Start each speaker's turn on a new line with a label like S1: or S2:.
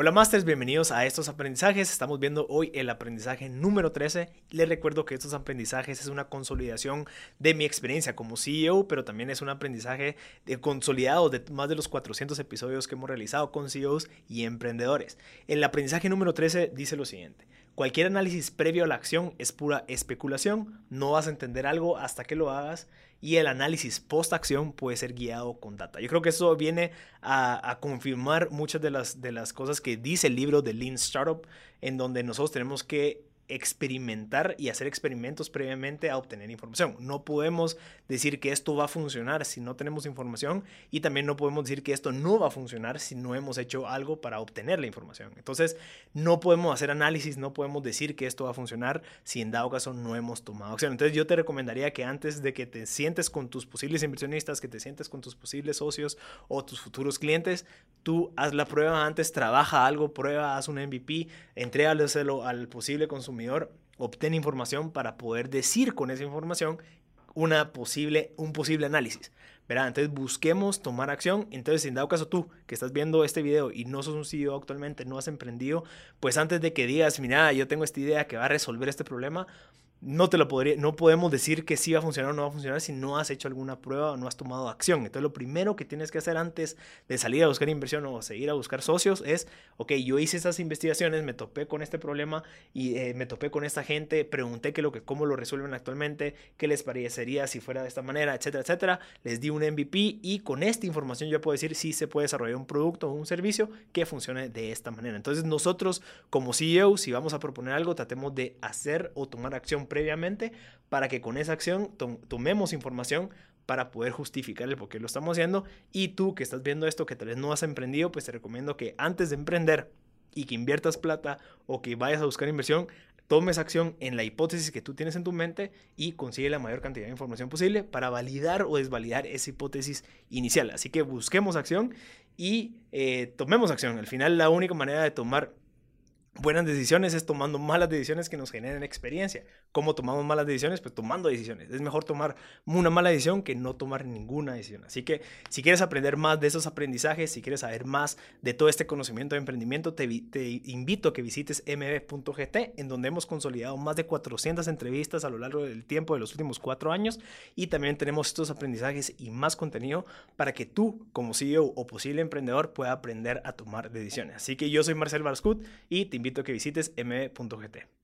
S1: Hola Masters, bienvenidos a estos aprendizajes. Estamos viendo hoy el aprendizaje número 13. Les recuerdo que estos aprendizajes es una consolidación de mi experiencia como CEO, pero también es un aprendizaje de consolidado de más de los 400 episodios que hemos realizado con CEOs y emprendedores. El aprendizaje número 13 dice lo siguiente. Cualquier análisis previo a la acción es pura especulación, no vas a entender algo hasta que lo hagas y el análisis post acción puede ser guiado con data. Yo creo que eso viene a, confirmar muchas de las, de las cosas que dice el libro de Lean Startup, en donde nosotros tenemos que experimentar y hacer experimentos previamente a obtener información. No podemos decir que esto va a funcionar si no tenemos información y también no podemos decir que esto no va a funcionar si no hemos hecho algo para obtener la información. Entonces, no podemos hacer análisis, no podemos decir que esto va a funcionar si en dado caso no hemos tomado acción. Entonces, yo te recomendaría que antes de que te sientes con tus posibles inversionistas, que te sientes con tus posibles socios o tus futuros clientes, tú haz la prueba antes, trabaja algo, prueba, haz un MVP, entrégalo al posible consumidor obtiene información para poder decir con esa información una posible, un posible análisis. ¿verdad? Entonces busquemos tomar acción. Entonces, en dado caso tú que estás viendo este video y no sos un CEO actualmente, no has emprendido, pues antes de que digas, mira, yo tengo esta idea que va a resolver este problema, no te lo podría, no podemos decir que sí va a funcionar o no va a funcionar si no has hecho alguna prueba o no has tomado acción. Entonces, lo primero que tienes que hacer antes de salir a buscar inversión o seguir a buscar socios es, ok, yo hice esas investigaciones, me topé con este problema y eh, me topé con esta gente, pregunté que lo que, cómo lo resuelven actualmente, qué les parecería si fuera de esta manera, etcétera, etcétera. Les di un MVP y con esta información yo puedo decir si se puede desarrollar un producto o un servicio que funcione de esta manera. Entonces, nosotros como CEO, si vamos a proponer algo, tratemos de hacer o tomar acción previamente para que con esa acción tomemos información para poder justificar el por qué lo estamos haciendo. Y tú que estás viendo esto, que tal vez no has emprendido, pues te recomiendo que antes de emprender y que inviertas plata o que vayas a buscar inversión, tomes acción en la hipótesis que tú tienes en tu mente y consigue la mayor cantidad de información posible para validar o desvalidar esa hipótesis inicial. Así que busquemos acción y eh, tomemos acción. Al final la única manera de tomar buenas decisiones es tomando malas decisiones que nos generen experiencia. ¿Cómo tomamos malas decisiones? Pues tomando decisiones. Es mejor tomar una mala decisión que no tomar ninguna decisión. Así que si quieres aprender más de esos aprendizajes, si quieres saber más de todo este conocimiento de emprendimiento, te, te invito a que visites mb.gt, en donde hemos consolidado más de 400 entrevistas a lo largo del tiempo de los últimos cuatro años y también tenemos estos aprendizajes y más contenido para que tú, como CEO o posible emprendedor, pueda aprender a tomar decisiones. Así que yo soy Marcel Barscut y te invito a que visites m.gt.